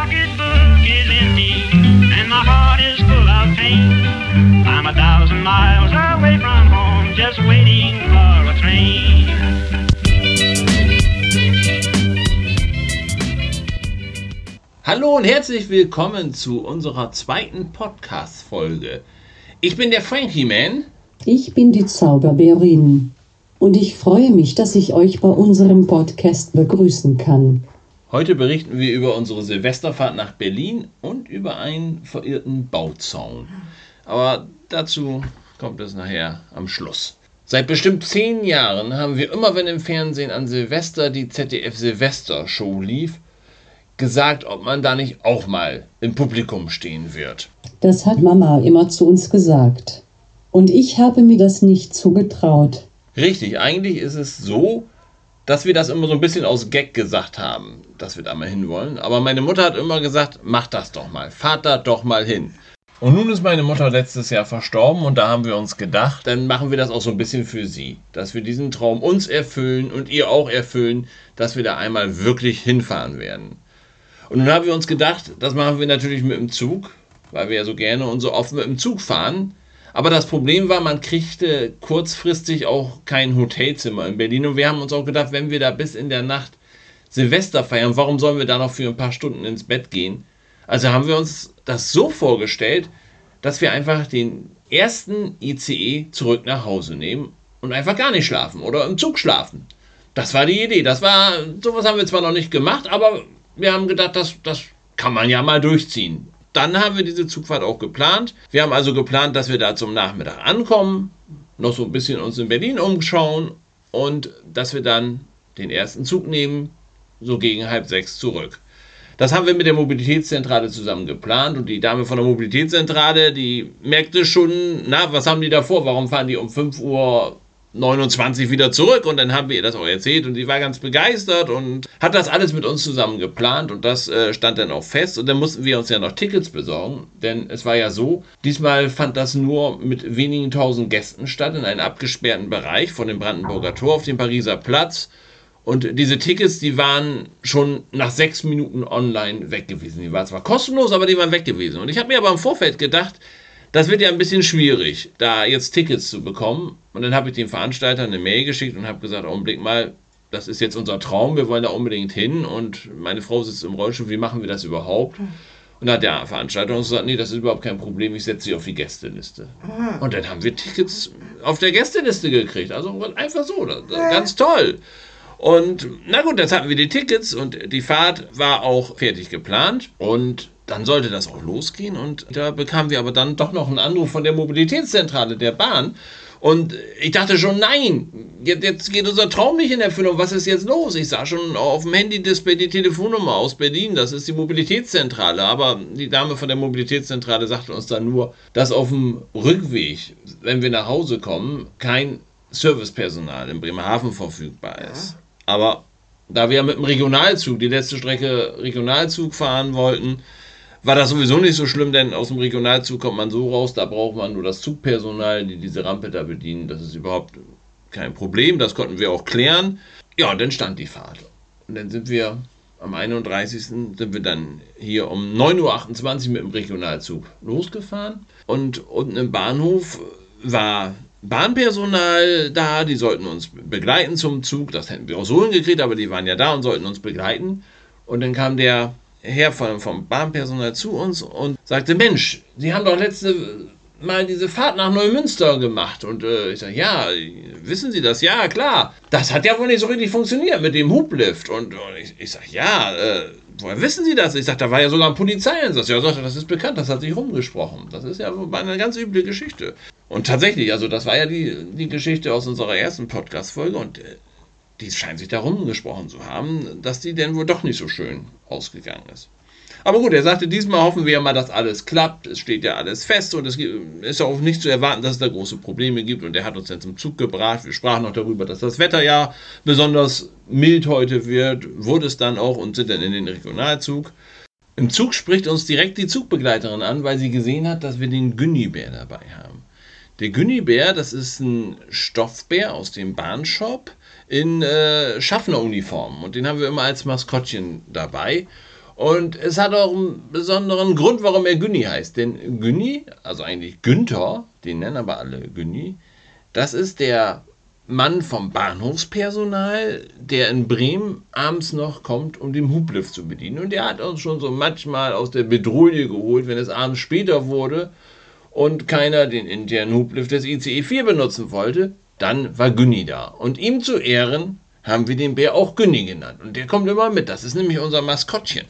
pocketbook is empty and my heart is full of pain. I'm a thousand miles away from home, just waiting for a train. Hallo und herzlich willkommen zu unserer zweiten Podcast-Folge. Ich bin der Frankie Man. Ich bin die Zauberbeerin und ich freue mich, dass ich euch bei unserem Podcast begrüßen kann. Heute berichten wir über unsere Silvesterfahrt nach Berlin und über einen verirrten Bauzaun. Aber dazu kommt es nachher am Schluss. Seit bestimmt zehn Jahren haben wir immer, wenn im Fernsehen an Silvester die ZDF Silvester Show lief, gesagt, ob man da nicht auch mal im Publikum stehen wird. Das hat Mama immer zu uns gesagt. Und ich habe mir das nicht zugetraut. Richtig, eigentlich ist es so, dass wir das immer so ein bisschen aus Gag gesagt haben, dass wir da mal hinwollen. Aber meine Mutter hat immer gesagt, mach das doch mal, fahrt da doch mal hin. Und nun ist meine Mutter letztes Jahr verstorben und da haben wir uns gedacht, dann machen wir das auch so ein bisschen für sie, dass wir diesen Traum uns erfüllen und ihr auch erfüllen, dass wir da einmal wirklich hinfahren werden. Und nun haben wir uns gedacht, das machen wir natürlich mit dem Zug, weil wir ja so gerne und so oft mit dem Zug fahren. Aber das Problem war, man kriegte kurzfristig auch kein Hotelzimmer in Berlin. Und wir haben uns auch gedacht, wenn wir da bis in der Nacht Silvester feiern, warum sollen wir da noch für ein paar Stunden ins Bett gehen? Also haben wir uns das so vorgestellt, dass wir einfach den ersten ICE zurück nach Hause nehmen und einfach gar nicht schlafen oder im Zug schlafen. Das war die Idee. Das war, sowas haben wir zwar noch nicht gemacht, aber wir haben gedacht, das, das kann man ja mal durchziehen. Dann haben wir diese Zugfahrt auch geplant. Wir haben also geplant, dass wir da zum Nachmittag ankommen, noch so ein bisschen uns in Berlin umschauen und dass wir dann den ersten Zug nehmen, so gegen halb sechs zurück. Das haben wir mit der Mobilitätszentrale zusammen geplant und die Dame von der Mobilitätszentrale, die merkte schon, na, was haben die da vor? Warum fahren die um 5 Uhr 29 wieder zurück und dann haben wir ihr das auch erzählt und sie war ganz begeistert und hat das alles mit uns zusammen geplant und das äh, stand dann auch fest und dann mussten wir uns ja noch Tickets besorgen, denn es war ja so, diesmal fand das nur mit wenigen tausend Gästen statt in einem abgesperrten Bereich von dem Brandenburger Tor auf dem Pariser Platz und diese Tickets, die waren schon nach sechs Minuten online weg gewesen. Die waren zwar kostenlos, aber die waren weg gewesen und ich habe mir aber im Vorfeld gedacht, das wird ja ein bisschen schwierig, da jetzt Tickets zu bekommen. Und dann habe ich dem Veranstalter eine Mail geschickt und habe gesagt, Augenblick mal, das ist jetzt unser Traum, wir wollen da unbedingt hin und meine Frau sitzt im Rollstuhl, wie machen wir das überhaupt? Und dann hat der Veranstalter uns gesagt, nee, das ist überhaupt kein Problem, ich setze sie auf die Gästeliste. Und dann haben wir Tickets auf der Gästeliste gekriegt. Also einfach so, das, das ganz toll. Und na gut, jetzt hatten wir die Tickets und die Fahrt war auch fertig geplant und dann sollte das auch losgehen und da bekamen wir aber dann doch noch einen Anruf von der Mobilitätszentrale der Bahn und ich dachte schon, nein, jetzt geht unser Traum nicht in Erfüllung. Was ist jetzt los? Ich sah schon auf dem Handy-Display die Telefonnummer aus Berlin. Das ist die Mobilitätszentrale. Aber die Dame von der Mobilitätszentrale sagte uns dann nur, dass auf dem Rückweg, wenn wir nach Hause kommen, kein Servicepersonal in Bremerhaven verfügbar ist. Aber da wir mit dem Regionalzug, die letzte Strecke Regionalzug fahren wollten, war das sowieso nicht so schlimm, denn aus dem Regionalzug kommt man so raus, da braucht man nur das Zugpersonal, die diese Rampe da bedienen. Das ist überhaupt kein Problem, das konnten wir auch klären. Ja, und dann stand die Fahrt. Und dann sind wir am 31. sind wir dann hier um 9.28 Uhr mit dem Regionalzug losgefahren. Und unten im Bahnhof war Bahnpersonal da, die sollten uns begleiten zum Zug. Das hätten wir auch so hingekriegt, aber die waren ja da und sollten uns begleiten. Und dann kam der Herr vom, vom Bahnpersonal zu uns und sagte, Mensch, Sie haben doch letzte Mal diese Fahrt nach Neumünster gemacht. Und äh, ich sage, ja, wissen Sie das? Ja, klar. Das hat ja wohl nicht so richtig funktioniert mit dem Hublift. Und, und ich, ich sage, ja, äh, woher wissen Sie das? Ich sage, da war ja sogar ein Polizeieinsatz. Ja, sagte, das ist bekannt, das hat sich rumgesprochen. Das ist ja eine ganz üble Geschichte. Und tatsächlich, also das war ja die, die Geschichte aus unserer ersten Podcast-Folge und äh, die scheint sich da rumgesprochen zu haben, dass die denn wohl doch nicht so schön ausgegangen ist. Aber gut, er sagte, diesmal hoffen wir mal, dass alles klappt. Es steht ja alles fest und es ist auch nicht zu erwarten, dass es da große Probleme gibt. Und er hat uns dann zum Zug gebracht. Wir sprachen noch darüber, dass das Wetter ja besonders mild heute wird. Wurde es dann auch und sind dann in den Regionalzug. Im Zug spricht uns direkt die Zugbegleiterin an, weil sie gesehen hat, dass wir den Günnibär dabei haben. Der Günnibär, das ist ein Stoffbär aus dem Bahnshop in äh, Schaffneruniform. Und den haben wir immer als Maskottchen dabei. Und es hat auch einen besonderen Grund, warum er Günni heißt. Denn Günni, also eigentlich Günther, den nennen aber alle Günni, das ist der Mann vom Bahnhofspersonal, der in Bremen abends noch kommt, um den Hublift zu bedienen. Und der hat uns schon so manchmal aus der Bedrohung geholt, wenn es abends später wurde und keiner den internen Hublift des ICE 4 benutzen wollte, dann war Günni da. Und ihm zu Ehren haben wir den Bär auch Günni genannt. Und der kommt immer mit. Das ist nämlich unser Maskottchen.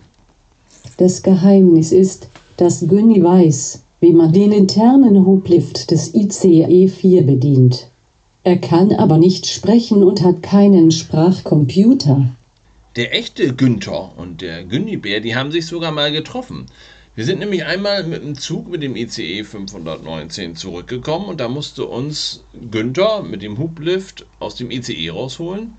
Das Geheimnis ist, dass Günni weiß, wie man den internen Hublift des ICE 4 bedient. Er kann aber nicht sprechen und hat keinen Sprachcomputer. Der echte Günther und der Günnibär, die haben sich sogar mal getroffen. Wir sind nämlich einmal mit dem Zug mit dem ICE 519 zurückgekommen und da musste uns Günther mit dem Hublift aus dem ICE rausholen.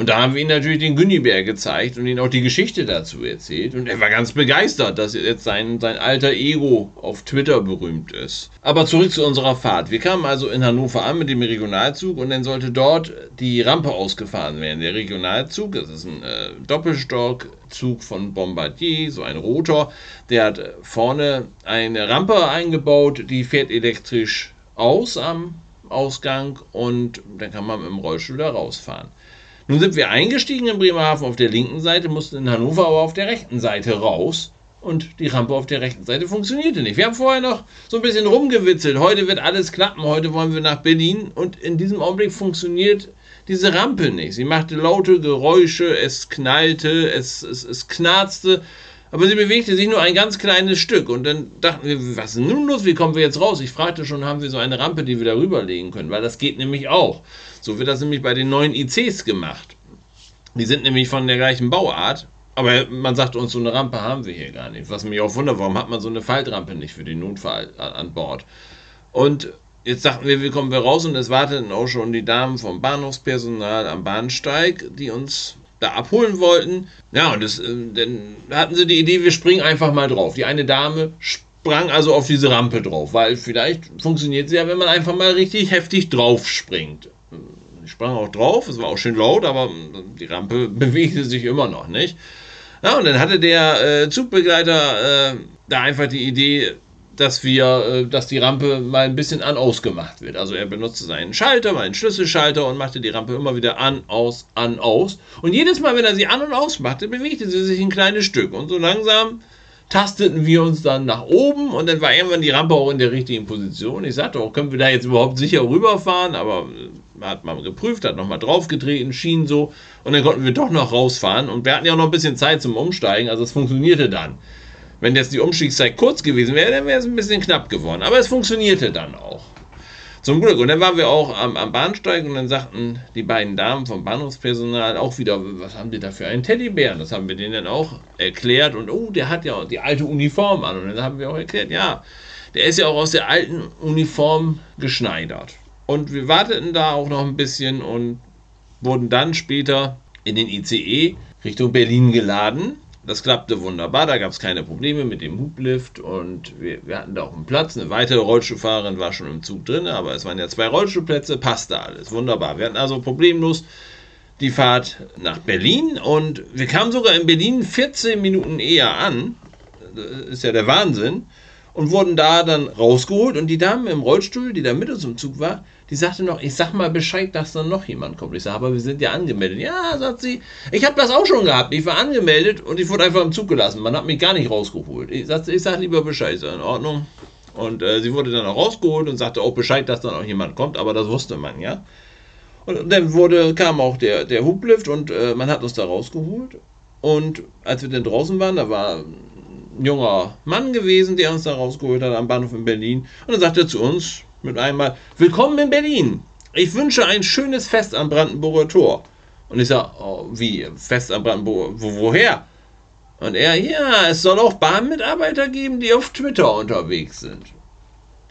Und da haben wir ihm natürlich den Günnibär gezeigt und ihm auch die Geschichte dazu erzählt. Und er war ganz begeistert, dass jetzt sein, sein alter Ego auf Twitter berühmt ist. Aber zurück zu unserer Fahrt. Wir kamen also in Hannover an mit dem Regionalzug und dann sollte dort die Rampe ausgefahren werden. Der Regionalzug, das ist ein äh, Doppelstockzug von Bombardier, so ein Rotor, der hat vorne eine Rampe eingebaut, die fährt elektrisch aus am Ausgang und dann kann man mit dem Rollstuhl da rausfahren. Nun sind wir eingestiegen in Bremerhaven auf der linken Seite, mussten in Hannover aber auf der rechten Seite raus. Und die Rampe auf der rechten Seite funktionierte nicht. Wir haben vorher noch so ein bisschen rumgewitzelt. Heute wird alles klappen. Heute wollen wir nach Berlin. Und in diesem Augenblick funktioniert diese Rampe nicht. Sie machte laute Geräusche, es knallte, es, es, es knarzte. Aber sie bewegte sich nur ein ganz kleines Stück. Und dann dachten wir, was ist nun los? Wie kommen wir jetzt raus? Ich fragte schon, haben wir so eine Rampe, die wir da rüberlegen können? Weil das geht nämlich auch. So wird das nämlich bei den neuen ICs gemacht. Die sind nämlich von der gleichen Bauart, aber man sagt uns, so eine Rampe haben wir hier gar nicht. Was mich auch wundert, warum hat man so eine Faltrampe nicht für den Notfall an Bord? Und jetzt dachten wir, wie kommen wir raus? Und es warteten auch schon die Damen vom Bahnhofspersonal am Bahnsteig, die uns da abholen wollten. Ja, und das, äh, dann hatten sie die Idee, wir springen einfach mal drauf. Die eine Dame sprang also auf diese Rampe drauf, weil vielleicht funktioniert sie ja, wenn man einfach mal richtig heftig drauf springt. Ich sprang auch drauf, es war auch schön laut, aber die Rampe bewegte sich immer noch nicht. Ja, und dann hatte der äh, Zugbegleiter äh, da einfach die Idee, dass wir, äh, dass die Rampe mal ein bisschen an aus gemacht wird. Also er benutzte seinen Schalter, meinen Schlüsselschalter und machte die Rampe immer wieder an, aus, an, aus. Und jedes Mal, wenn er sie an und aus machte, bewegte sie sich ein kleines Stück. Und so langsam tasteten wir uns dann nach oben und dann war irgendwann die Rampe auch in der richtigen Position. Ich sagte auch, können wir da jetzt überhaupt sicher rüberfahren? Aber äh, hat man geprüft, hat nochmal draufgetreten, schien so und dann konnten wir doch noch rausfahren und wir hatten ja auch noch ein bisschen Zeit zum Umsteigen, also es funktionierte dann. Wenn jetzt die Umstiegszeit kurz gewesen wäre, dann wäre es ein bisschen knapp geworden, aber es funktionierte dann auch. Zum Glück. Und dann waren wir auch am, am, Bahnsteig und dann sagten die beiden Damen vom Bahnhofspersonal auch wieder, was haben die da für einen Teddybären? Das haben wir denen dann auch erklärt. Und oh, der hat ja die alte Uniform an. Und dann haben wir auch erklärt, ja, der ist ja auch aus der alten Uniform geschneidert. Und wir warteten da auch noch ein bisschen und wurden dann später in den ICE Richtung Berlin geladen. Das klappte wunderbar, da gab es keine Probleme mit dem Hublift und wir, wir, hatten da auch einen Platz. Eine weitere Rollstuhlfahrerin war schon im Zug drin, aber es waren ja zwei Rollstuhlplätze, passte alles, wunderbar. Wir hatten also problemlos die Fahrt nach Berlin und wir kamen sogar in Berlin 14 Minuten eher an. Das ist ja der Wahnsinn. Und wurden da dann rausgeholt und die Dame im Rollstuhl, die da mit uns im Zug war, die sagte noch, ich sag mal Bescheid, dass dann noch jemand kommt. Ich sage, aber wir sind ja angemeldet. Ja, sagt sie, ich habe das auch schon gehabt. Ich war angemeldet und ich wurde einfach im Zug gelassen. Man hat mich gar nicht rausgeholt. Ich sagte, ich sag lieber Bescheid, ist in Ordnung. Und äh, sie wurde dann auch rausgeholt und sagte auch Bescheid, dass dann auch jemand kommt, aber das wusste man ja. Und dann wurde, kam auch der, der Hublift und äh, man hat uns da rausgeholt. Und als wir dann draußen waren, da war ein junger Mann gewesen, der uns da rausgeholt hat am Bahnhof in Berlin. Und dann sagte er zu uns, mit einmal, willkommen in Berlin. Ich wünsche ein schönes Fest am Brandenburger Tor. Und ich sage, oh, wie, Fest am Brandenburger, wo, woher? Und er, ja, es soll auch Bahnmitarbeiter geben, die auf Twitter unterwegs sind.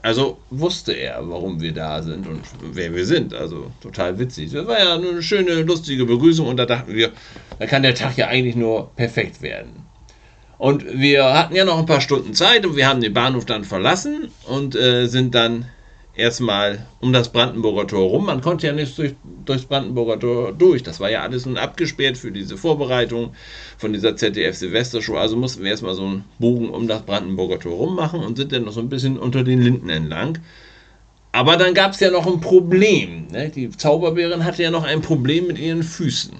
Also wusste er, warum wir da sind und wer wir sind. Also total witzig. Das war ja eine schöne, lustige Begrüßung und da dachten wir, da kann der Tag ja eigentlich nur perfekt werden. Und wir hatten ja noch ein paar Stunden Zeit und wir haben den Bahnhof dann verlassen und äh, sind dann erstmal um das Brandenburger Tor rum. Man konnte ja nicht durch, durchs Brandenburger Tor durch. Das war ja alles nun abgesperrt für diese Vorbereitung von dieser ZDF-Silvestershow. Also mussten wir erstmal so einen Bogen um das Brandenburger Tor rum machen und sind dann noch so ein bisschen unter den Linden entlang. Aber dann gab es ja noch ein Problem. Ne? Die Zauberbärin hatte ja noch ein Problem mit ihren Füßen.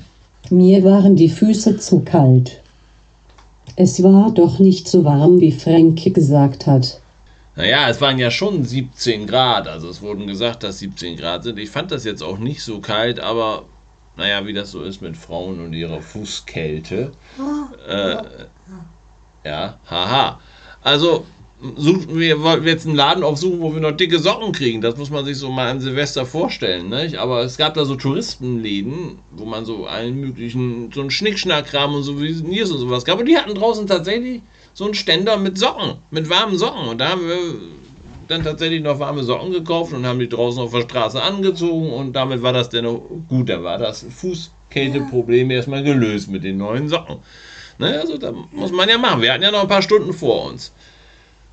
Mir waren die Füße zu kalt. Es war doch nicht so warm, wie Frankie gesagt hat. Naja, es waren ja schon 17 Grad. Also es wurden gesagt, dass 17 Grad sind. Ich fand das jetzt auch nicht so kalt, aber naja, wie das so ist mit Frauen und ihrer Fußkälte. Äh, ja, haha. Also suchen wir wollten jetzt einen Laden aufsuchen, wo wir noch dicke Socken kriegen. Das muss man sich so mal an Silvester vorstellen. Nicht? Aber es gab da so Touristenläden, wo man so allen möglichen, so einen Schnickschnackkram und Souvenirs und sowas gab. Und die hatten draußen tatsächlich so einen Ständer mit Socken, mit warmen Socken. Und da haben wir dann tatsächlich noch warme Socken gekauft und haben die draußen auf der Straße angezogen. Und damit war das dann gut. Da war das Fußkälteproblem erstmal gelöst mit den neuen Socken. Ne? Also da muss man ja machen. Wir hatten ja noch ein paar Stunden vor uns.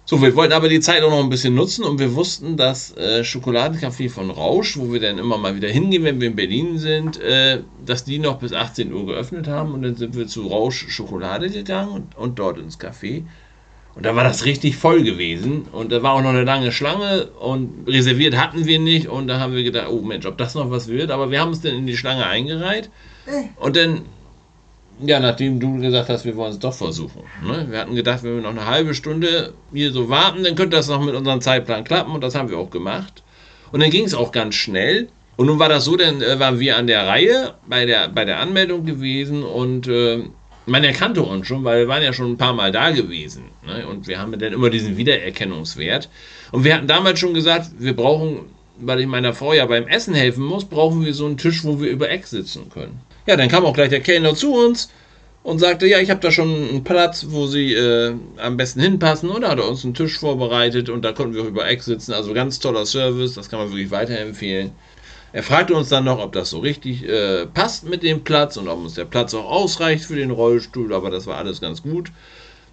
So, wir wollten aber die Zeit auch noch ein bisschen nutzen und wir wussten, dass äh, Schokoladencafé von Rausch, wo wir dann immer mal wieder hingehen, wenn wir in Berlin sind, äh, dass die noch bis 18 Uhr geöffnet haben und dann sind wir zu Rausch Schokolade gegangen und, und dort ins Café. Und da war das richtig voll gewesen und da war auch noch eine lange Schlange und reserviert hatten wir nicht und da haben wir gedacht, oh Mensch, ob das noch was wird, aber wir haben uns dann in die Schlange eingereiht und dann ja, nachdem du gesagt hast, wir wollen es doch versuchen. Ne? Wir hatten gedacht, wenn wir noch eine halbe Stunde hier so warten, dann könnte das noch mit unserem Zeitplan klappen und das haben wir auch gemacht. Und dann ging es auch ganz schnell. Und nun war das so, dann äh, waren wir an der Reihe bei der, bei der Anmeldung gewesen und äh, man erkannte uns schon, weil wir waren ja schon ein paar Mal da gewesen. Ne? Und wir haben dann immer diesen Wiedererkennungswert. Und wir hatten damals schon gesagt, wir brauchen, weil ich meiner Frau ja beim Essen helfen muss, brauchen wir so einen Tisch, wo wir über Eck sitzen können. Ja, dann kam auch gleich der Kellner zu uns und sagte, ja, ich habe da schon einen Platz, wo Sie äh, am besten hinpassen. Und da hat er uns einen Tisch vorbereitet und da konnten wir auch über Eck sitzen. Also ganz toller Service, das kann man wirklich weiterempfehlen. Er fragte uns dann noch, ob das so richtig äh, passt mit dem Platz und ob uns der Platz auch ausreicht für den Rollstuhl, aber das war alles ganz gut.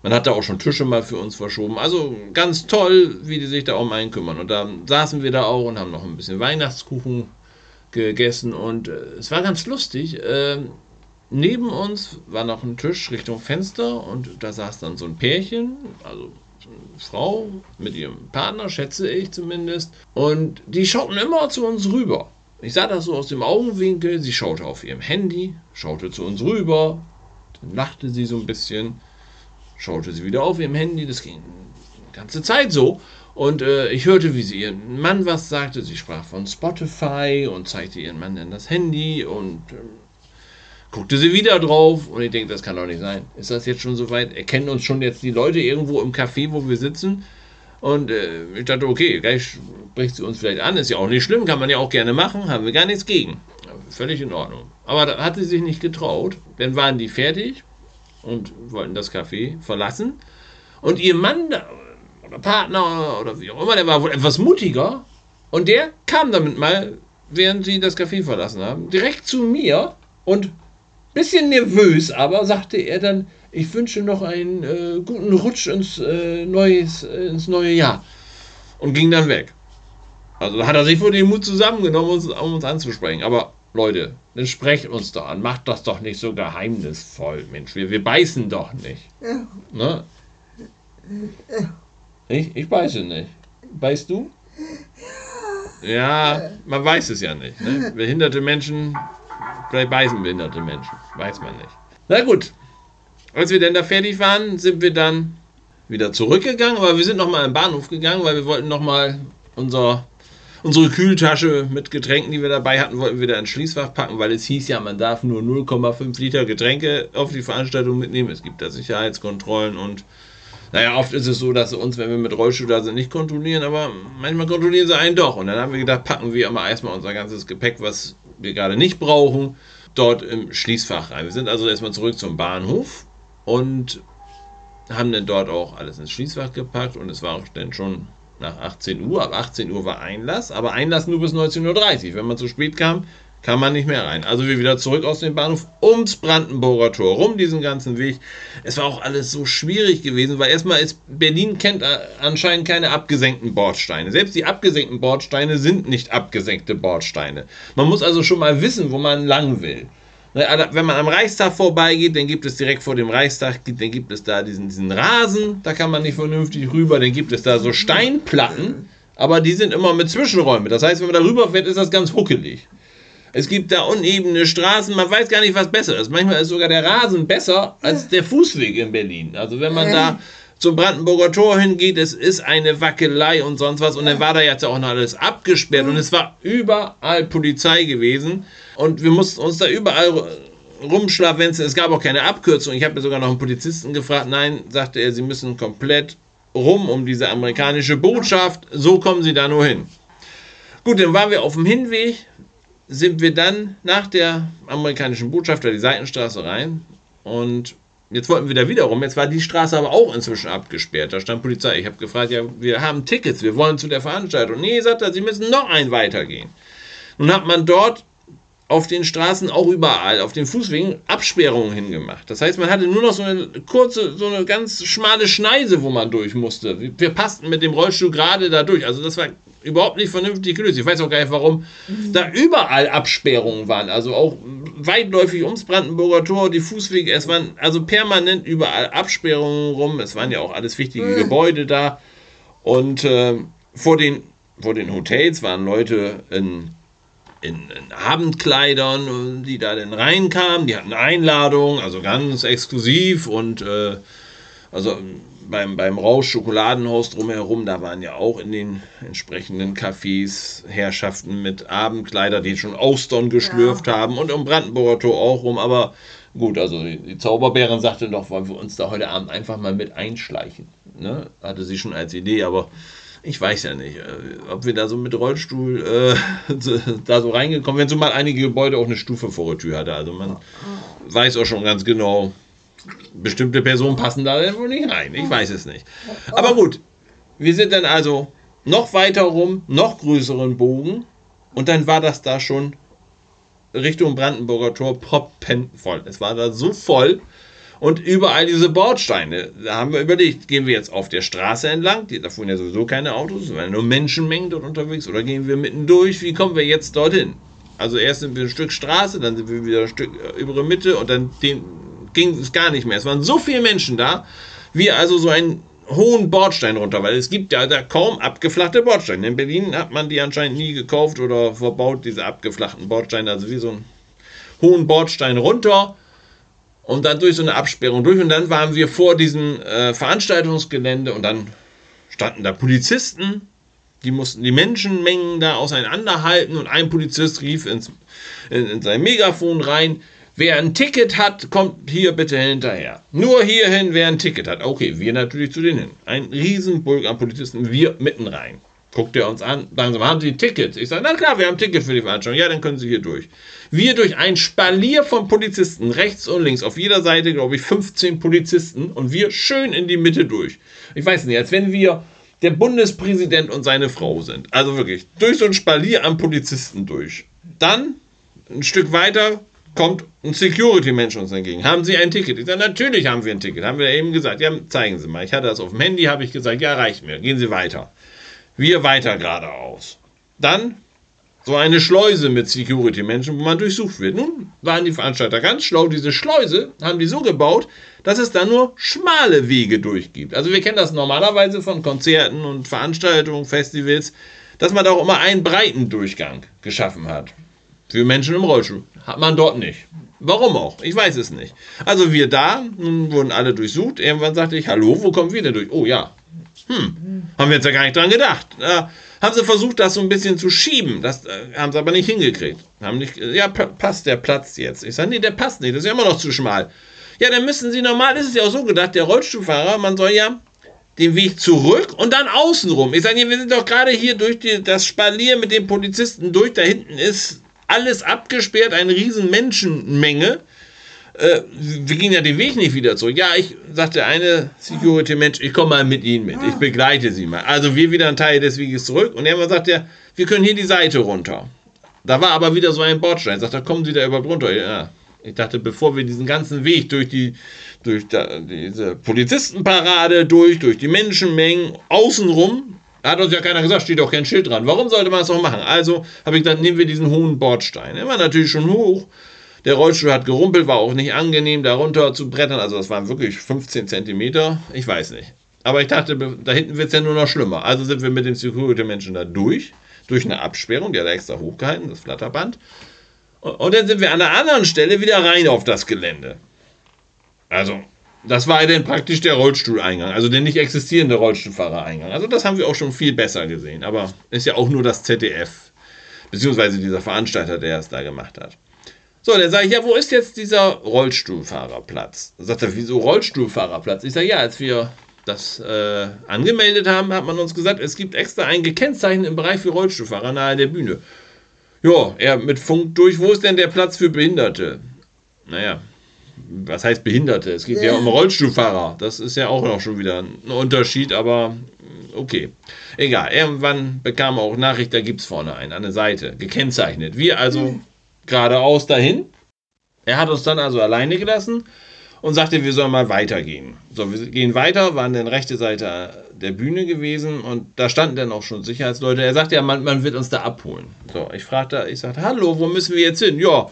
Man hat da auch schon Tische mal für uns verschoben. Also ganz toll, wie die sich da um einen kümmern. Und da saßen wir da auch und haben noch ein bisschen Weihnachtskuchen gegessen und äh, es war ganz lustig. Äh, neben uns war noch ein Tisch Richtung Fenster und da saß dann so ein Pärchen, also eine Frau mit ihrem Partner, schätze ich zumindest. Und die schauten immer zu uns rüber. Ich sah das so aus dem Augenwinkel. Sie schaute auf ihrem Handy, schaute zu uns rüber, dann lachte sie so ein bisschen, schaute sie wieder auf ihrem Handy. Das ging die ganze Zeit so. Und äh, ich hörte, wie sie ihren Mann was sagte. Sie sprach von Spotify und zeigte ihren Mann dann das Handy und äh, guckte sie wieder drauf. Und ich denke, das kann doch nicht sein. Ist das jetzt schon soweit? Erkennen uns schon jetzt die Leute irgendwo im Café, wo wir sitzen? Und äh, ich dachte, okay, gleich spricht sie uns vielleicht an. Ist ja auch nicht schlimm, kann man ja auch gerne machen. Haben wir gar nichts gegen. Völlig in Ordnung. Aber da hat sie sich nicht getraut. Dann waren die fertig und wollten das Café verlassen. Und ihr Mann oder Partner oder wie auch immer, der war wohl etwas mutiger und der kam damit mal, während sie das Café verlassen haben, direkt zu mir und bisschen nervös, aber sagte er dann, ich wünsche noch einen äh, guten Rutsch ins, äh, neues, äh, ins neue Jahr und ging dann weg. Also hat er sich wohl den Mut zusammengenommen, uns, um uns anzusprechen. Aber Leute, dann sprecht uns doch an, macht das doch nicht so geheimnisvoll, Mensch. Wir, wir beißen doch nicht. Ja. Ne? Ich, ich weiß es nicht. Weißt du? Ja, man weiß es ja nicht. Ne? Behinderte Menschen, vielleicht beißen behinderte Menschen. Weiß man nicht. Na gut. Als wir dann da fertig waren, sind wir dann wieder zurückgegangen, aber wir sind nochmal im Bahnhof gegangen, weil wir wollten nochmal unser, unsere Kühltasche mit Getränken, die wir dabei hatten, wollten wir da ins Schließfach packen, weil es hieß ja, man darf nur 0,5 Liter Getränke auf die Veranstaltung mitnehmen. Es gibt da Sicherheitskontrollen und naja, oft ist es so, dass sie uns, wenn wir mit Rollstuhl da sind, nicht kontrollieren, aber manchmal kontrollieren sie einen doch. Und dann haben wir gedacht, packen wir immer erstmal unser ganzes Gepäck, was wir gerade nicht brauchen, dort im Schließfach rein. Wir sind also erstmal zurück zum Bahnhof und haben dann dort auch alles ins Schließfach gepackt und es war dann schon nach 18 Uhr. Ab 18 Uhr war Einlass, aber Einlass nur bis 19.30 Uhr. Wenn man zu spät kam, Kann man nicht mehr rein. Also wir wieder zurück aus dem Bahnhof, ums Brandenburger Tor, rum diesen ganzen Weg. Es war auch alles so schwierig gewesen, weil erstmal ist Berlin kennt anscheinend keine abgesenkten Bordsteine. Selbst die abgesenkten Bordsteine sind nicht abgesenkte Bordsteine. Man muss also schon mal wissen, wo man lang will. Ne, wenn man am Reichstag vorbeigeht, dann gibt es direkt vor dem Reichstag, dann gibt es da diesen, diesen Rasen, da kann man nicht vernünftig rüber, dann gibt es da so Steinplatten, aber die sind immer mit Zwischenräumen. Das heißt, wenn man da rüber fährt, ist das ganz huckelig. Es gibt da unebene Straßen, man weiß gar nicht, was besser ist. Manchmal ist sogar der Rasen besser als der Fußweg in Berlin. Also wenn man da zum Brandenburger Tor hingeht, es ist eine Wackelei und sonst was. Und dann war da jetzt auch noch alles abgesperrt und es war überall Polizei gewesen. Und wir mussten uns da überall rumschlawenzen. Es gab auch keine Abkürzung. Ich habe mir sogar noch einen Polizisten gefragt. Nein, sagte er, sie müssen komplett rum um diese amerikanische Botschaft. So kommen sie da nur hin. Gut, dann waren wir auf dem Hinweg sind wir dann nach der amerikanischen Botschaft da die Seitenstraße rein und jetzt wollten wir da wieder rum. Jetzt war die Straße aber auch inzwischen abgesperrt. Da stand Polizei. Ich habe gefragt, ja, wir haben Tickets, wir wollen zu der Veranstaltung. Nee, sagt er, Sie müssen noch ein weitergehen. Nun hat man dort auf den Straßen auch überall, auf den Fußwegen, Absperrungen hingemacht. Das heißt, man hatte nur noch so eine kurze, so eine ganz schmale Schneise, wo man durch musste. Wir passten mit dem Rollstuhl gerade da durch. Also das war überhaupt nicht vernünftig gelöst. Ich weiß auch gar nicht, warum da überall Absperrungen waren. Also auch weitläufig ums Brandenburger Tor, die Fußwege, es waren also permanent überall Absperrungen rum. Es waren ja auch alles wichtige mhm. Gebäude da. Und äh, vor, den, vor den Hotels waren Leute in, in, in Abendkleidern, die da dann reinkamen. Die hatten Einladungen, also ganz exklusiv und äh, also beim, beim Rausch Schokoladenhaus drumherum, da waren ja auch in den entsprechenden Cafés Herrschaften mit Abendkleider, die schon Austern geschlürft ja. haben und um Brandenburger Tor auch rum. Aber gut, also die, die Zauberbärin sagte doch, wollen wir uns da heute Abend einfach mal mit einschleichen. Ne? Hatte sie schon als Idee, aber ich weiß ja nicht, äh, ob wir da so mit Rollstuhl äh, da so reingekommen wären, zumal einige Gebäude auch eine Stufe vor der Tür hatte. Also man weiß auch schon ganz genau, bestimmte Personen passen da wohl nicht rein. Ich weiß es nicht. Aber gut, wir sind dann also noch weiter rum, noch größeren Bogen und dann war das da schon Richtung Brandenburger Tor proppenvoll. Es war da so voll und überall diese Bordsteine. Da haben wir überlegt, gehen wir jetzt auf der Straße entlang, da fuhren ja sowieso keine Autos, es waren nur Menschenmengen dort unterwegs, oder gehen wir mitten durch, wie kommen wir jetzt dorthin? Also erst sind wir ein Stück Straße, dann sind wir wieder ein Stück äh, über Mitte und dann ging es gar nicht mehr. Es waren so viele Menschen da, wie also so einen hohen Bordstein runter, weil es gibt ja da kaum abgeflachte Bordsteine. In Berlin hat man die anscheinend nie gekauft oder verbaut, diese abgeflachten Bordsteine, also wie so einen hohen Bordstein runter und dann durch so eine Absperrung durch und dann waren wir vor diesem äh, Veranstaltungsgelände und dann standen da Polizisten, die mussten die Menschenmengen da auseinanderhalten und ein Polizist rief ins, in, in sein Megafon rein, Wer ein Ticket hat, kommt hier bitte hinterher. Nur hierhin, wer ein Ticket hat. Okay, wir natürlich zu denen hin. Ein Riesenpulk an Polizisten, wir mitten rein. Guckt er uns an, sagen sie, haben Sie ein Ticket? Ich sage, na klar, wir haben ein Ticket für die Veranstaltung. Ja, dann können Sie hier durch. Wir durch ein Spalier von Polizisten, rechts und links, auf jeder Seite, glaube ich, 15 Polizisten und wir schön in die Mitte durch. Ich weiß nicht, als wenn wir der Bundespräsident und seine Frau sind. Also wirklich, durch so ein Spalier an Polizisten durch. Dann ein Stück weiter kommt ein Security-Mensch uns entgegen. Haben Sie ein Ticket? Ich sage, natürlich haben wir ein Ticket. Haben wir eben gesagt. Ja, zeigen Sie mal. Ich hatte das auf dem Handy, habe ich gesagt, ja, reicht mir. Gehen Sie weiter. Wir weiter geradeaus. Dann so eine Schleuse mit Security-Menschen, wo man durchsucht wird. Nun waren die Veranstalter ganz schlau. Diese Schleuse haben die so gebaut, dass es da nur schmale Wege durchgibt. Also wir kennen das normalerweise von Konzerten und Veranstaltungen, Festivals, dass man da auch immer einen breiten Durchgang geschaffen hat. Für Menschen im Rollstuhl. Hat man dort nicht. Warum auch? Ich weiß es nicht. Also wir da, nun wurden alle durchsucht. Irgendwann sagte ich, hallo, wo kommen wir denn durch? Oh ja. Hm, haben wir jetzt ja gar nicht dran gedacht. Äh, haben sie versucht, das so ein bisschen zu schieben. Das äh, haben sie aber nicht hingekriegt. Haben nicht, ja, passt der Platz jetzt. Ich sage, nee, der passt nicht. Das ist ja immer noch zu schmal. Ja, dann müssen sie, normal ist es ja auch so gedacht, der Rollstuhlfahrer, man soll ja den Weg zurück und dann außenrum. Ich sage, wir sind doch gerade hier durch die, das Spalier mit den Polizisten durch. Da hinten ist alles abgesperrt, eine riesen Menschenmenge. Äh, wir gehen ja den Weg nicht wieder zurück. Ja, ich sagte eine Security-Mensch, ich komme mal mit Ihnen mit, ich begleite Sie mal. Also wir wieder einen Teil des Weges zurück und irgendwann sagt er, wir können hier die Seite runter. Da war aber wieder so ein Bordstein. Sagt, da kommen Sie da überhaupt runter. Ja. Ich dachte, bevor wir diesen ganzen Weg durch die, durch da, diese Polizistenparade durch, durch die Menschenmengen, außenrum, hat uns ja keiner gesagt, steht doch kein Schild dran. Warum sollte man es doch machen? Also habe ich gesagt, nehmen wir diesen hohen Bordstein. Er war natürlich schon hoch. Der Rollstuhl hat gerumpelt, war auch nicht angenehm, darunter zu brettern. Also das waren wirklich 15 Zentimeter. Ich weiß nicht. Aber ich dachte, da hinten wird es ja nur noch schlimmer. Also sind wir mit den Security-Menschen da durch, durch eine Absperrung, die hat er extra hochgehalten, das Flatterband. Und dann sind wir an einer anderen Stelle wieder rein auf das Gelände. Also, das war dann praktisch der Rollstuhleingang, also der nicht existierende Rollstuhlfahrereingang. Also, das haben wir auch schon viel besser gesehen. Aber ist ja auch nur das ZDF, beziehungsweise dieser Veranstalter, der es da gemacht hat. So, dann sage ich, ja, wo ist jetzt dieser Rollstuhlfahrerplatz? Sagt er, wieso Rollstuhlfahrerplatz? Ich sage, ja, als wir das äh, angemeldet haben, hat man uns gesagt, es gibt extra ein Gekennzeichen im Bereich für Rollstuhlfahrer nahe der Bühne. Ja, er mit Funk durch, wo ist denn der Platz für Behinderte? Naja, was heißt Behinderte? Es geht ja, ja um Rollstuhlfahrer. Das ist ja auch noch schon wieder ein Unterschied, aber okay. Egal, irgendwann bekam er auch Nachricht, da gibt es vorne einen, an der Seite, gekennzeichnet. Wir also. Mhm geradeaus dahin. Er hat uns dann also alleine gelassen und sagte, wir sollen mal weitergehen. So, wir gehen weiter, waren dann rechte Seite der Bühne gewesen und da standen dann auch schon Sicherheitsleute. Er sagte ja, man, man wird uns da abholen. So, ich fragte, ich sagte, hallo, wo müssen wir jetzt hin? Ja,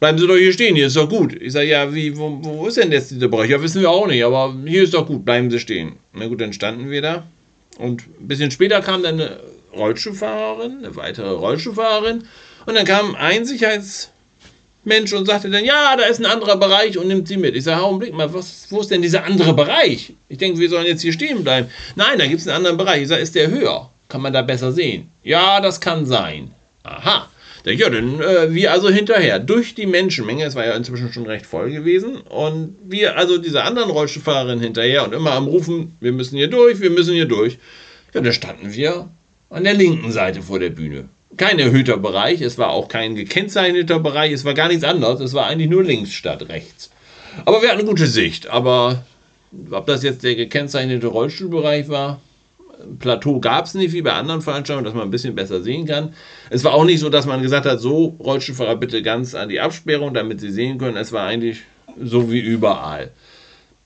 bleiben Sie doch hier stehen, hier ist doch gut. Ich sage, ja, wie, wo, wo ist denn jetzt dieser Bereich? Ja, wissen wir auch nicht, aber hier ist doch gut, bleiben Sie stehen. Na gut, dann standen wir da und ein bisschen später kam dann eine Rollstuhlfahrerin, eine weitere Rollstuhlfahrerin und dann kam ein Sicherheitsmensch und sagte dann, ja, da ist ein anderer Bereich und nimmt sie mit. Ich sage, Augenblick mal, was, wo ist denn dieser andere Bereich? Ich denke, wir sollen jetzt hier stehen bleiben. Nein, da gibt es einen anderen Bereich. Ich sage, ist der höher? Kann man da besser sehen? Ja, das kann sein. Aha. Ja, dann äh, wir also hinterher durch die Menschenmenge, es war ja inzwischen schon recht voll gewesen, und wir also diese anderen Rollstuhlfahrerinnen hinterher und immer am Rufen, wir müssen hier durch, wir müssen hier durch. Ja, da standen wir an der linken Seite vor der Bühne kein erhöhter Bereich, es war auch kein gekennzeichneter Bereich, es war gar nichts anderes, es war eigentlich nur links statt rechts. Aber wir hatten eine gute Sicht, aber ob das jetzt der gekennzeichnete Rollstuhlbereich war, Plateau gab es nicht wie bei anderen Veranstaltungen, dass man ein bisschen besser sehen kann. Es war auch nicht so, dass man gesagt hat, so Rollstuhlfahrer bitte ganz an die Absperrung, damit sie sehen können. Es war eigentlich so wie überall.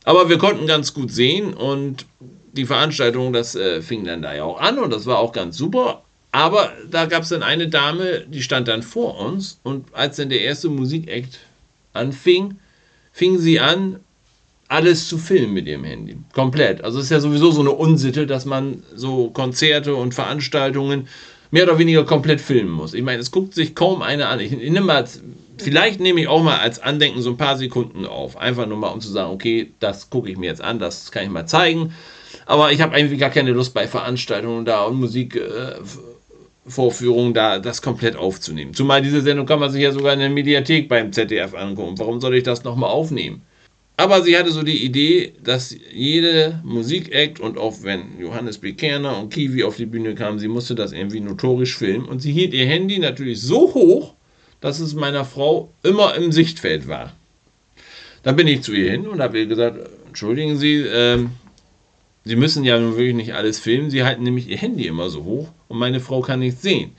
Aber wir konnten ganz gut sehen und die Veranstaltung, das äh, fing dann da ja auch an und das war auch ganz super. Aber da gab es dann eine Dame, die stand dann vor uns und als dann der erste Musikakt anfing, fing sie an, alles zu filmen mit ihrem Handy. Komplett. Also es ist ja sowieso so eine Unsitte, dass man so Konzerte und Veranstaltungen mehr oder weniger komplett filmen muss. Ich meine, es guckt sich kaum einer an. Ich, ich nehme mal, vielleicht nehme ich auch mal als Andenken so ein paar Sekunden auf. Einfach nur mal, um zu sagen, okay, das gucke ich mir jetzt an, das kann ich mal zeigen. Aber ich habe eigentlich gar keine Lust bei Veranstaltungen da und Musik. Äh, Vorführung da das komplett aufzunehmen. Zumal diese Sendung kann man sich ja sogar in der Mediathek beim ZDF angucken. Warum soll ich das nochmal aufnehmen? Aber sie hatte so die Idee, dass jede Musikakt und auch wenn Johannes B. Kerner und Kiwi auf die Bühne kamen, sie musste das irgendwie notorisch filmen. Und sie hielt ihr Handy natürlich so hoch, dass es meiner Frau immer im Sichtfeld war. Dann bin ich zu ihr hin und habe ihr gesagt, entschuldigen Sie, ähm, Sie müssen ja nun wirklich nicht alles filmen. Sie halten nämlich Ihr Handy immer so hoch und meine Frau kann nichts sehen.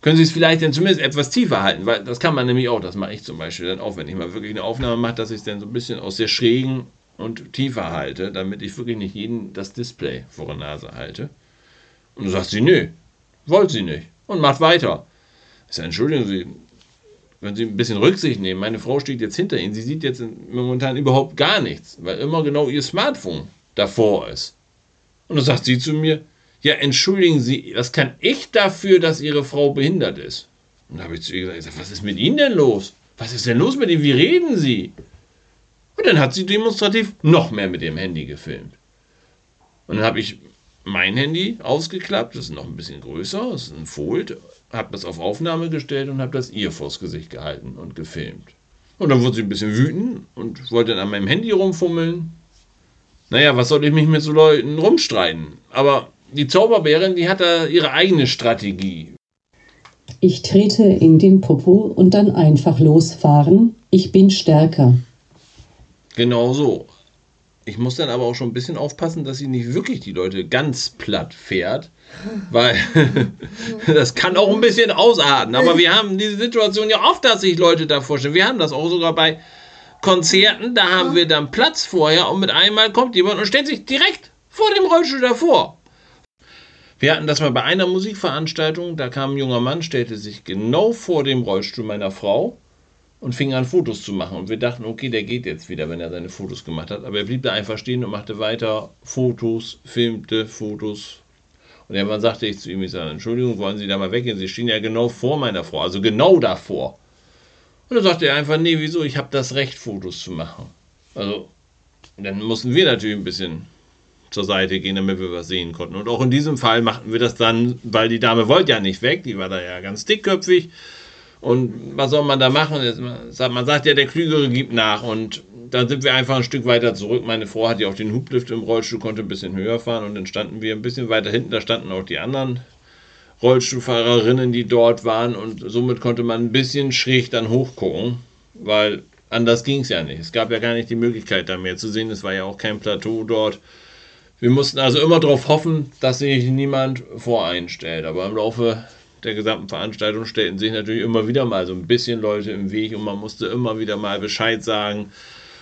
Können Sie es vielleicht dann zumindest etwas tiefer halten? Weil das kann man nämlich auch. Das mache ich zum Beispiel dann auch, wenn ich mal wirklich eine Aufnahme mache, dass ich es dann so ein bisschen aus der schrägen und tiefer halte, damit ich wirklich nicht jeden das Display vor der Nase halte. Und dann sagt sie, nö, wollt sie nicht. Und macht weiter. Ich sage, entschuldigen Sie, wenn Sie ein bisschen Rücksicht nehmen, meine Frau steht jetzt hinter Ihnen, sie sieht jetzt momentan überhaupt gar nichts, weil immer genau ihr Smartphone davor ist. Und dann sagt sie zu mir, ja, entschuldigen Sie, was kann ich dafür, dass Ihre Frau behindert ist? Und da habe ich zu ihr gesagt, was ist mit Ihnen denn los? Was ist denn los mit Ihnen? Wie reden Sie? Und dann hat sie demonstrativ noch mehr mit dem Handy gefilmt. Und dann habe ich mein Handy ausgeklappt, das ist noch ein bisschen größer, das ist ein Fold, habe das auf Aufnahme gestellt und habe das ihr vors Gesicht gehalten und gefilmt. Und dann wurde sie ein bisschen wütend und wollte dann an meinem Handy rumfummeln. Naja, was soll ich mich mit so Leuten rumstreiten? Aber die Zauberbärin, die hat da ihre eigene Strategie. Ich trete in den Popo und dann einfach losfahren. Ich bin stärker. Genau so. ich muss dann aber auch schon ein bisschen aufpassen, dass sie nicht wirklich die Leute ganz platt fährt, weil das kann auch ein bisschen ausarten. Aber wir haben diese Situation ja oft, dass sich Leute da vorstellen. Wir haben das auch sogar bei Konzerten, da haben wir dann Platz vorher und mit einmal kommt jemand und stellt sich direkt vor dem Rollstuhl davor. Wir hatten das mal bei einer Musikveranstaltung, da kam ein junger Mann, stellte sich genau vor dem Rollstuhl meiner Frau und fing an, Fotos zu machen. Und wir dachten, okay, der geht jetzt wieder, wenn er seine Fotos gemacht hat. Aber er blieb da einfach stehen und machte weiter Fotos, filmte Fotos. Und irgendwann sagte ich zu ihm, ich sage, Entschuldigung, wollen Sie da mal weggehen? Sie stehen ja genau vor meiner Frau, also genau davor. Und dann sagte er einfach, nee, wieso, ich habe das Recht, Fotos zu machen. Also, dann mussten wir natürlich ein bisschen zur Seite gehen, damit wir was sehen konnten. Und auch in diesem Fall machten wir das dann, weil die Dame wollte ja nicht weg, die war da ja ganz dickköpfig. Und was soll man da machen? Man sagt ja, der Klügere gibt nach. Und dann sind wir einfach ein Stück weiter zurück. Meine Frau hat ja auch den Hublift im Rollstuhl, konnte ein bisschen höher fahren. Und dann standen wir ein bisschen weiter hinten. Da standen auch die anderen Rollstuhlfahrerinnen, die dort waren. Und somit konnte man ein bisschen schräg dann hochgucken, weil anders ging es ja nicht. Es gab ja gar nicht die Möglichkeit, da mehr zu sehen. Es war ja auch kein Plateau dort. Wir mussten also immer darauf hoffen, dass sich niemand voreinstellt. Aber im Laufe der gesamten Veranstaltung stellten sich natürlich immer wieder mal so ein bisschen Leute im Weg und man musste immer wieder mal Bescheid sagen.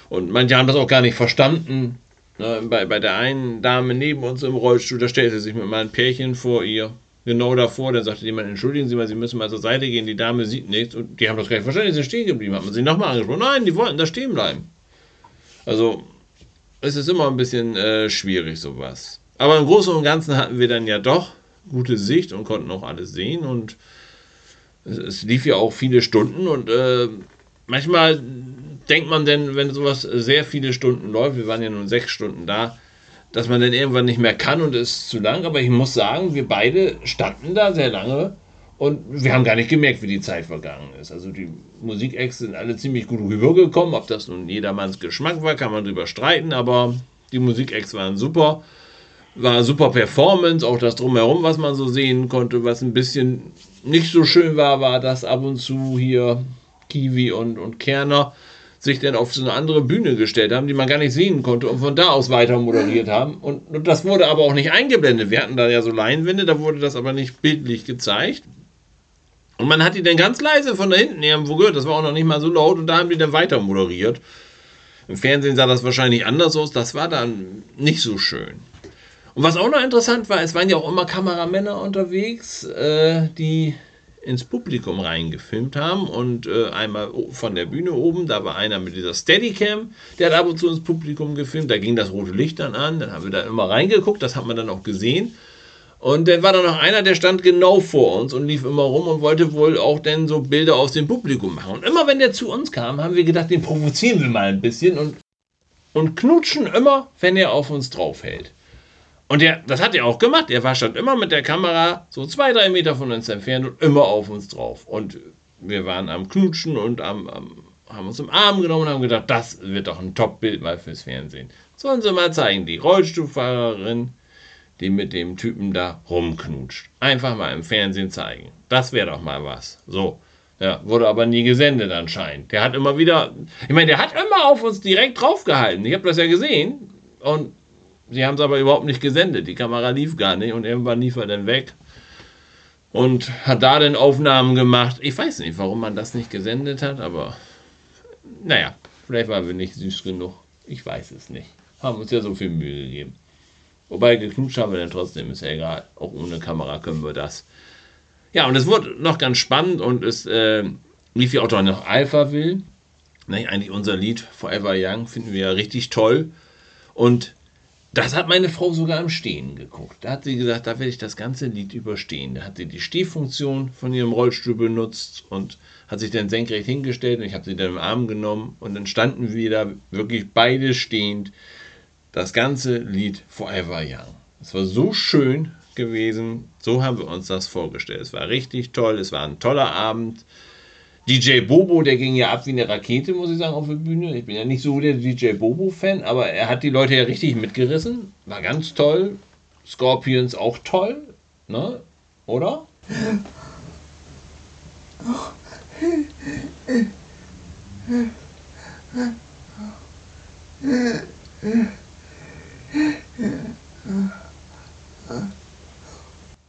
Und manche haben das auch gar nicht verstanden. Ne, bei, bei der einen Dame neben uns im Rollstuhl, da stellte sich mit meinem Pärchen vor ihr, genau davor, dann sagte jemand, entschuldigen Sie mal, Sie müssen mal zur Seite gehen, die Dame sieht nichts. Und die haben das gar nicht verstanden, die sind stehen geblieben. Hat man sie nochmal angesprochen? Nein, die wollten da stehen bleiben. Also, es ist immer ein bisschen äh, schwierig, sowas. Aber im Großen und Ganzen hatten wir dann ja doch gute Sicht und konnten auch alles sehen und es, es lief ja auch viele Stunden und äh, manchmal denkt man denn, wenn sowas sehr viele Stunden läuft, wir waren ja nun sechs Stunden da, dass man dann irgendwann nicht mehr kann und es ist zu lang, aber ich muss sagen, wir beide standen da sehr lange und wir haben gar nicht gemerkt, wie die Zeit vergangen ist. Also die Musikacts sind alle ziemlich gut rübergekommen. Ob das nun jedermanns Geschmack war, kann man drüber streiten, aber die Musikacts waren super. War super Performance, auch das drumherum, was man so sehen konnte, was ein bisschen nicht so schön war, war, dass ab und zu hier Kiwi und, und Kerner sich dann auf so eine andere Bühne gestellt haben, die man gar nicht sehen konnte und von da aus weiter moderiert haben. Und, und das wurde aber auch nicht eingeblendet. Wir hatten da ja so Leinwände, da wurde das aber nicht bildlich gezeigt. Und man hat die dann ganz leise von da hinten irgendwo gehört. Das war auch noch nicht mal so laut und da haben die dann weiter moderiert. Im Fernsehen sah das wahrscheinlich anders aus. Das war dann nicht so schön. Und was auch noch interessant war, es waren ja auch immer Kameramänner unterwegs, äh, die ins Publikum reingefilmt haben und äh, einmal von der Bühne oben, da war einer mit dieser Steadicam, der hat ab und zu ins Publikum gefilmt, da ging das rote Licht dann an, dann haben wir da immer reingeguckt, das hat man dann auch gesehen. Und dann war da noch einer, der stand genau vor uns und lief immer rum und wollte wohl auch dann so Bilder aus dem Publikum machen. Und immer wenn der zu uns kam, haben wir gedacht, den provozieren wir mal ein bisschen und, und knutschen immer, wenn er auf uns drauf hält. Und der, das hat er auch gemacht. Er war stand immer mit der Kamera so zwei, drei Meter von uns entfernt und immer auf uns drauf. Und wir waren am Knutschen und am, am haben uns im Arm genommen und haben gedacht, das wird doch ein Top-Bild mal fürs Fernsehen. Sollen sie mal zeigen, die Rollstuhlfahrerin, die mit dem Typen da rumknutscht. Einfach mal im Fernsehen zeigen. Das wäre doch mal was. So. Ja, wurde aber nie gesendet anscheinend. Der hat immer wieder, ich meine, der hat immer auf uns direkt draufgehalten. Ich habe das ja gesehen. Und Sie haben es aber überhaupt nicht gesendet. Die Kamera lief gar nicht und irgendwann lief er dann weg und hat da dann Aufnahmen gemacht. Ich weiß nicht, warum man das nicht gesendet hat, aber naja, vielleicht waren wir nicht süß genug. Ich weiß es nicht. Haben uns ja so viel Mühe gegeben. Wobei geknutscht haben wir dann trotzdem, ist ja egal. Auch ohne Kamera können wir das. Ja, und es wurde noch ganz spannend und es äh, lief ja auch noch Alpha Will. Ne, eigentlich unser Lied Forever Young finden wir ja richtig toll. Und das hat meine Frau sogar im Stehen geguckt. Da hat sie gesagt, da werde ich das ganze Lied überstehen. Da hat sie die Stehfunktion von ihrem Rollstuhl benutzt und hat sich dann senkrecht hingestellt und ich habe sie dann im Arm genommen und dann standen wir da wirklich beide stehend. Das ganze Lied Forever Young. Es war so schön gewesen. So haben wir uns das vorgestellt. Es war richtig toll. Es war ein toller Abend. DJ Bobo, der ging ja ab wie eine Rakete, muss ich sagen, auf der Bühne. Ich bin ja nicht so der DJ Bobo-Fan, aber er hat die Leute ja richtig mitgerissen. War ganz toll. Scorpions auch toll, ne? Oder?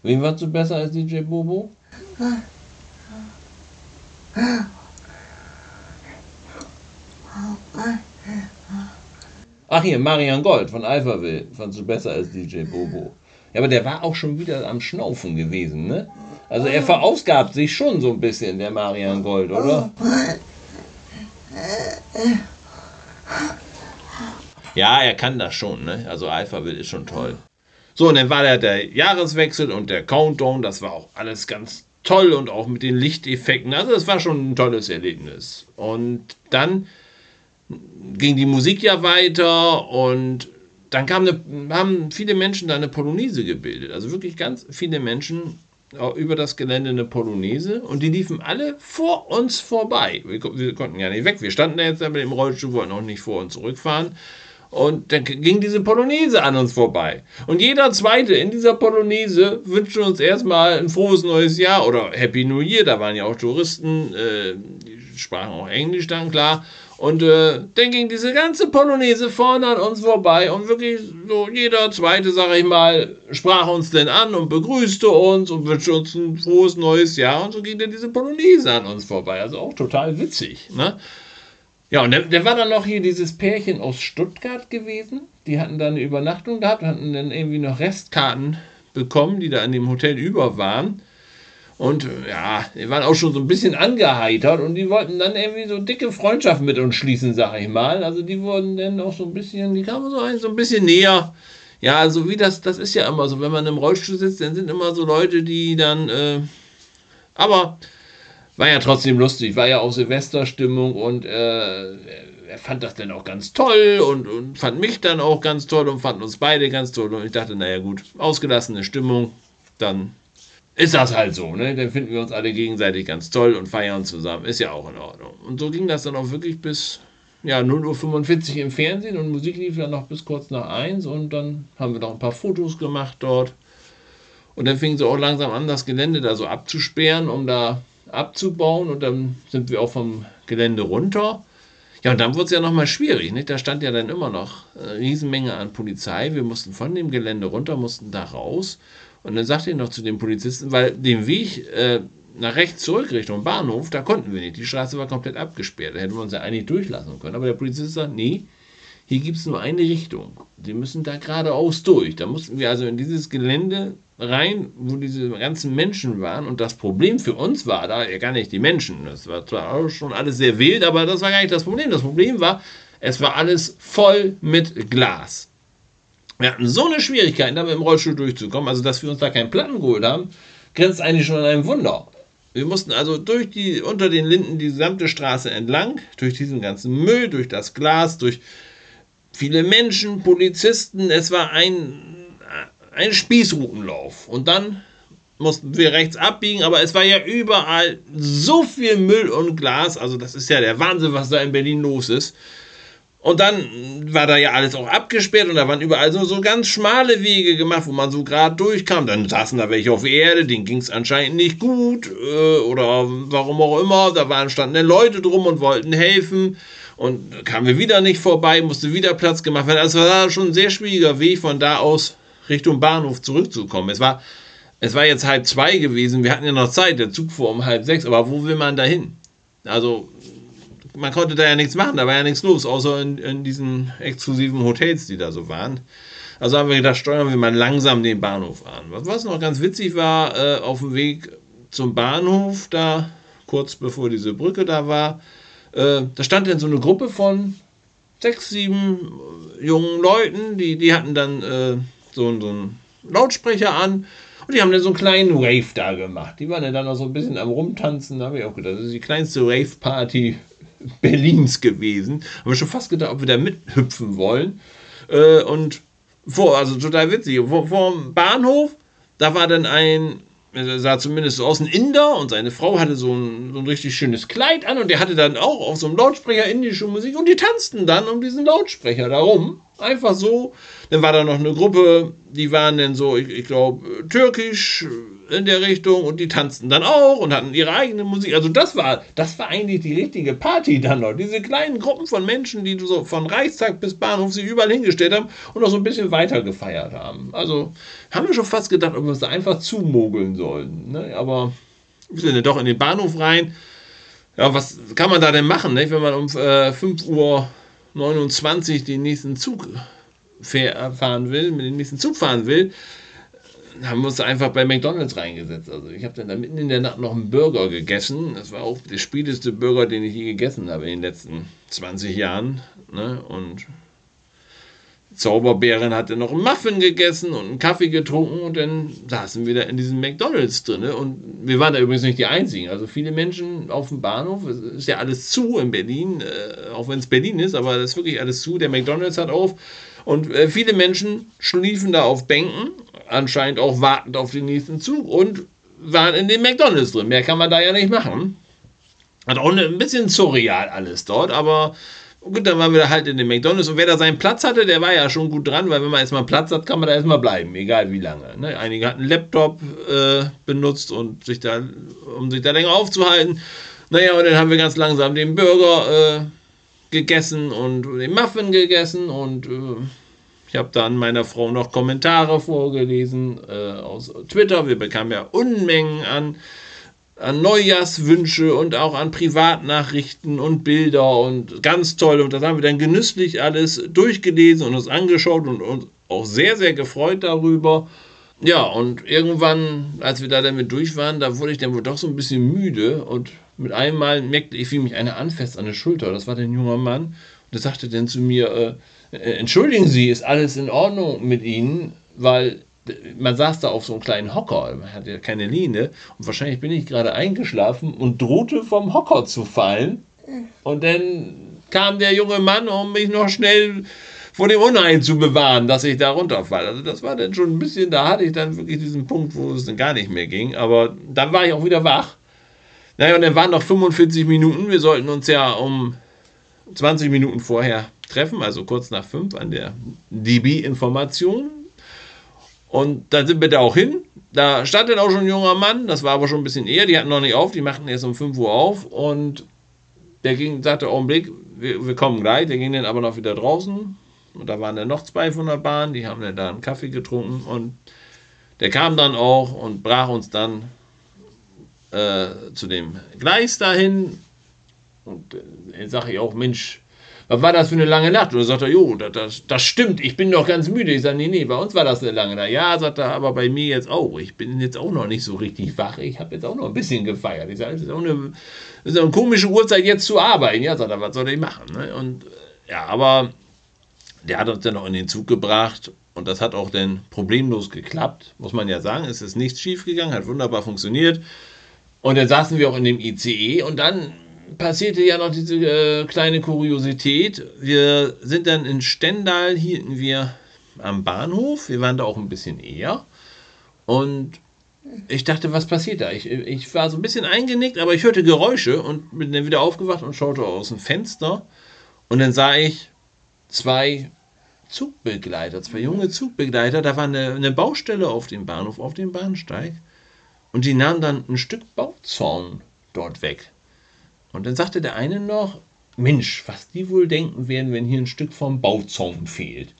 Wen warst du besser als DJ Bobo? Ach hier, Marian Gold von Alphaville fandst du besser als DJ Bobo. Ja, aber der war auch schon wieder am Schnaufen gewesen, ne? Also er verausgabt sich schon so ein bisschen, der Marian Gold, oder? Ja, er kann das schon, ne? Also Alphaville ist schon toll. So, und dann war der, der Jahreswechsel und der Countdown, das war auch alles ganz toll und auch mit den Lichteffekten. Also das war schon ein tolles Erlebnis. Und dann ging die Musik ja weiter und dann kam eine, haben viele Menschen da eine Polonaise gebildet. Also wirklich ganz viele Menschen über das Gelände eine Polonaise und die liefen alle vor uns vorbei. Wir, wir konnten ja nicht weg. Wir standen da jetzt mit dem Rollstuhl, wollten auch nicht vor und zurückfahren. Und dann ging diese Polonaise an uns vorbei. Und jeder Zweite in dieser Polonaise wünschte uns erstmal ein frohes neues Jahr oder Happy New Year. Da waren ja auch Touristen, äh, die sprachen auch Englisch dann klar. Und äh, dann ging diese ganze Polonaise vorne an uns vorbei und wirklich so jeder Zweite, sag ich mal, sprach uns denn an und begrüßte uns und wünschte uns ein frohes neues Jahr. Und so ging dann diese Polonaise an uns vorbei. Also auch total witzig. Ne? Ja, und der war dann noch hier dieses Pärchen aus Stuttgart gewesen. Die hatten dann eine Übernachtung gehabt, hatten dann irgendwie noch Restkarten bekommen, die da in dem Hotel über waren. Und ja, die waren auch schon so ein bisschen angeheitert und die wollten dann irgendwie so dicke Freundschaften mit uns schließen, sag ich mal. Also die wurden dann auch so ein bisschen, die kamen so ein, so ein bisschen näher. Ja, also wie das, das ist ja immer so, wenn man im Rollstuhl sitzt, dann sind immer so Leute, die dann, äh, aber war ja trotzdem lustig, war ja auch Silvesterstimmung und äh, er fand das dann auch ganz toll und, und fand mich dann auch ganz toll und fand uns beide ganz toll. Und ich dachte, naja gut, ausgelassene Stimmung, dann ist das halt so, ne? Dann finden wir uns alle gegenseitig ganz toll und feiern zusammen. Ist ja auch in Ordnung. Und so ging das dann auch wirklich bis ja, 0.45 Uhr im Fernsehen und Musik lief dann noch bis kurz nach 1 und dann haben wir noch ein paar Fotos gemacht dort. Und dann fing sie auch langsam an, das Gelände da so abzusperren, um da abzubauen und dann sind wir auch vom Gelände runter. Ja, und dann wurde es ja nochmal schwierig. Nicht? Da stand ja dann immer noch eine Riesenmenge an Polizei. Wir mussten von dem Gelände runter, mussten da raus. Und dann sagte ich noch zu den Polizisten, weil den Weg äh, nach rechts zurück Richtung Bahnhof, da konnten wir nicht. Die Straße war komplett abgesperrt. Da hätten wir uns ja eigentlich durchlassen können. Aber der Polizist sagt, nee, hier gibt es nur eine Richtung. Sie müssen da geradeaus durch. Da mussten wir also in dieses Gelände rein, wo diese ganzen Menschen waren. Und das Problem für uns war da ja gar nicht die Menschen. Das war zwar schon alles sehr wild, aber das war gar nicht das Problem. Das Problem war, es war alles voll mit Glas. Wir hatten so eine Schwierigkeit, da mit dem Rollstuhl durchzukommen, also dass wir uns da keinen Platten geholt haben, grenzt eigentlich schon an ein Wunder. Wir mussten also durch die, unter den Linden die gesamte Straße entlang, durch diesen ganzen Müll, durch das Glas, durch viele Menschen, Polizisten. Es war ein, ein Spießrutenlauf. Und dann mussten wir rechts abbiegen, aber es war ja überall so viel Müll und Glas. Also das ist ja der Wahnsinn, was da in Berlin los ist. Und dann war da ja alles auch abgesperrt und da waren überall so, so ganz schmale Wege gemacht, wo man so gerade durchkam. Dann saßen da welche auf Erde, denen ging es anscheinend nicht gut äh, oder warum auch immer. Da waren, standen dann Leute drum und wollten helfen und kamen wir wieder nicht vorbei, musste wieder Platz gemacht werden. Also war schon ein sehr schwieriger Weg von da aus Richtung Bahnhof zurückzukommen. Es war, es war jetzt halb zwei gewesen, wir hatten ja noch Zeit, der Zug fuhr um halb sechs, aber wo will man da hin? Also man konnte da ja nichts machen, da war ja nichts los, außer in, in diesen exklusiven Hotels, die da so waren. Also haben wir gedacht, steuern wir mal langsam den Bahnhof an. Was, noch ganz witzig war, äh, auf dem Weg zum Bahnhof, da kurz bevor diese Brücke da war, äh, da stand dann so eine Gruppe von sechs, sieben jungen Leuten, die, die hatten dann äh, so, so einen Lautsprecher an und die haben dann so einen kleinen Rave da gemacht. Die waren dann auch so ein bisschen am Rumtanzen. Da habe ich auch gedacht, das ist die kleinste Rave-Party Berlins gewesen. Haben wir schon fast gedacht, ob wir da mithüpfen wollen. Äh, und vor, also total witzig, vor, vor dem Bahnhof, da war dann ein, er sah zumindest so aus, ein Inder und seine Frau hatte so ein, so ein richtig schönes Kleid an und der hatte dann auch auf so einem Lautsprecher indische Musik und die tanzten dann um diesen Lautsprecher darum. Einfach so. Dann war da noch eine Gruppe, die waren dann so, ich, ich glaube, türkisch in der Richtung und die tanzten dann auch und hatten ihre eigene Musik. Also das war, das war eigentlich die richtige Party dann noch. Diese kleinen Gruppen von Menschen, die so von Reichstag bis Bahnhof sich überall hingestellt haben und noch so ein bisschen weiter gefeiert haben. Also haben wir schon fast gedacht, ob wir es da einfach zumogeln sollen. Ne? Aber wir sind ja doch in den Bahnhof rein. Ja, was kann man da denn machen, ne? wenn man um äh, 5 Uhr 29 den nächsten Zug fahren will, mit dem nächsten Zug fahren will, haben wir uns einfach bei McDonalds reingesetzt. Also ich habe dann da mitten in der Nacht noch einen Burger gegessen. Das war auch der späteste Burger, den ich je gegessen habe in den letzten 20 Jahren. Ne? Und Zauberbären hatte noch einen Muffin gegessen und einen Kaffee getrunken und dann saßen wir da in diesem McDonalds drin. Und wir waren da übrigens nicht die Einzigen. Also viele Menschen auf dem Bahnhof, es ist ja alles zu in Berlin, äh, auch wenn es Berlin ist, aber es ist wirklich alles zu. Der McDonalds hat auf. Und äh, viele Menschen schliefen da auf Bänken, anscheinend auch wartend auf den nächsten Zug und waren in den McDonalds drin. Mehr kann man da ja nicht machen. Hat auch ein bisschen surreal alles dort, aber Gut, dann waren wir halt in den McDonalds und wer da seinen Platz hatte, der war ja schon gut dran, weil wenn man erstmal Platz hat, kann man da erstmal bleiben, egal wie lange. Ne? Einige hatten einen Laptop äh, benutzt und sich da, um sich da länger aufzuhalten. Naja, und dann haben wir ganz langsam den Burger äh, gegessen und den Muffin gegessen und äh, ich habe dann meiner Frau noch Kommentare vorgelesen äh, aus Twitter. Wir bekamen ja Unmengen an an Neujahrswünsche und auch an Privatnachrichten und Bilder und ganz toll. Und das haben wir dann genüsslich alles durchgelesen und uns angeschaut und uns auch sehr, sehr gefreut darüber. Ja, und irgendwann, als wir da damit durch waren, da wurde ich dann wohl doch so ein bisschen müde und mit einmal merkte ich, wie mich einer anfasst an der Schulter. Das war ein junger Mann. Und der sagte dann zu mir, äh, äh entschuldigen Sie, ist alles in Ordnung mit Ihnen? Weil man saß da auf so einem kleinen Hocker, man hatte ja keine Linie und wahrscheinlich bin ich gerade eingeschlafen und drohte vom Hocker zu fallen. Und dann kam der junge Mann, um mich noch schnell vor dem Unheil zu bewahren, dass ich da runterfalle. Also das war dann schon ein bisschen, da hatte ich dann wirklich diesen Punkt, wo es dann gar nicht mehr ging. Aber dann war ich auch wieder wach. Naja, und dann waren noch 45 Minuten. Wir sollten uns ja um 20 Minuten vorher treffen, also kurz nach 5 an der DB-Information und dann sind wir da auch hin. Da stand dann auch schon ein junger Mann, das war aber schon ein bisschen eher, die hatten noch nicht auf, die machten erst um 5 Uhr auf und der ging, sagte, Augenblick, wir, wir kommen gleich, der ging dann aber noch wieder draußen und da waren dann noch zwei von der Bahn, die haben dann da einen Kaffee getrunken und der kam dann auch und brach uns dann äh, zu dem Gleis dahin und äh, sage ich auch, Mensch, was war das für eine lange Nacht? Und dann sagt er, jo, das, das, das stimmt, ich bin doch ganz müde. Ich sage, nee, nee, bei uns war das eine lange Nacht. Ja, sagt er, aber bei mir jetzt auch. Ich bin jetzt auch noch nicht so richtig wach. Ich habe jetzt auch noch ein bisschen gefeiert. Ich sage, das ist auch eine, ist eine komische Uhrzeit jetzt zu arbeiten. Ja, sagt er, was soll ich machen? Ne? Und ja, aber der hat uns dann noch in den Zug gebracht und das hat auch dann problemlos geklappt, muss man ja sagen. Es ist nichts schief gegangen, hat wunderbar funktioniert. Und dann saßen wir auch in dem ICE und dann passierte ja noch diese äh, kleine Kuriosität. Wir sind dann in Stendal, hielten wir am Bahnhof. Wir waren da auch ein bisschen eher. Und ich dachte, was passiert da? Ich, ich war so ein bisschen eingenickt, aber ich hörte Geräusche und bin dann wieder aufgewacht und schaute aus dem Fenster. Und dann sah ich zwei Zugbegleiter, zwei junge Zugbegleiter. Da war eine, eine Baustelle auf dem Bahnhof, auf dem Bahnsteig. Und die nahmen dann ein Stück Bauzaun dort weg. Und dann sagte der eine noch, Mensch, was die wohl denken werden, wenn hier ein Stück vom Bauzaun fehlt.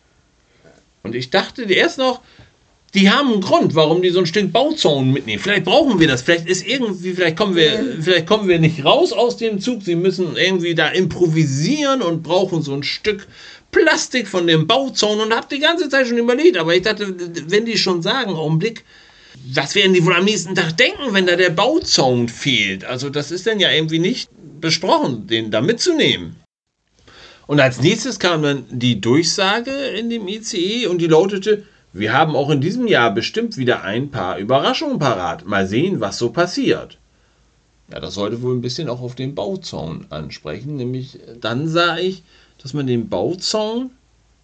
Und ich dachte erst noch, die haben einen Grund, warum die so ein Stück Bauzaun mitnehmen. Vielleicht brauchen wir das. Vielleicht ist irgendwie, vielleicht kommen wir, vielleicht kommen wir nicht raus aus dem Zug. Sie müssen irgendwie da improvisieren und brauchen so ein Stück Plastik von dem Bauzaun und habe die ganze Zeit schon überlegt. Aber ich dachte, wenn die schon sagen, Augenblick, was werden die wohl am nächsten Tag denken, wenn da der Bauzaun fehlt? Also das ist dann ja irgendwie nicht besprochen, den da mitzunehmen. Und als nächstes kam dann die Durchsage in dem ICE und die lautete, wir haben auch in diesem Jahr bestimmt wieder ein paar Überraschungen parat. Mal sehen, was so passiert. Ja, das sollte wohl ein bisschen auch auf den Bauzaun ansprechen. Nämlich dann sah ich, dass man den Bauzaun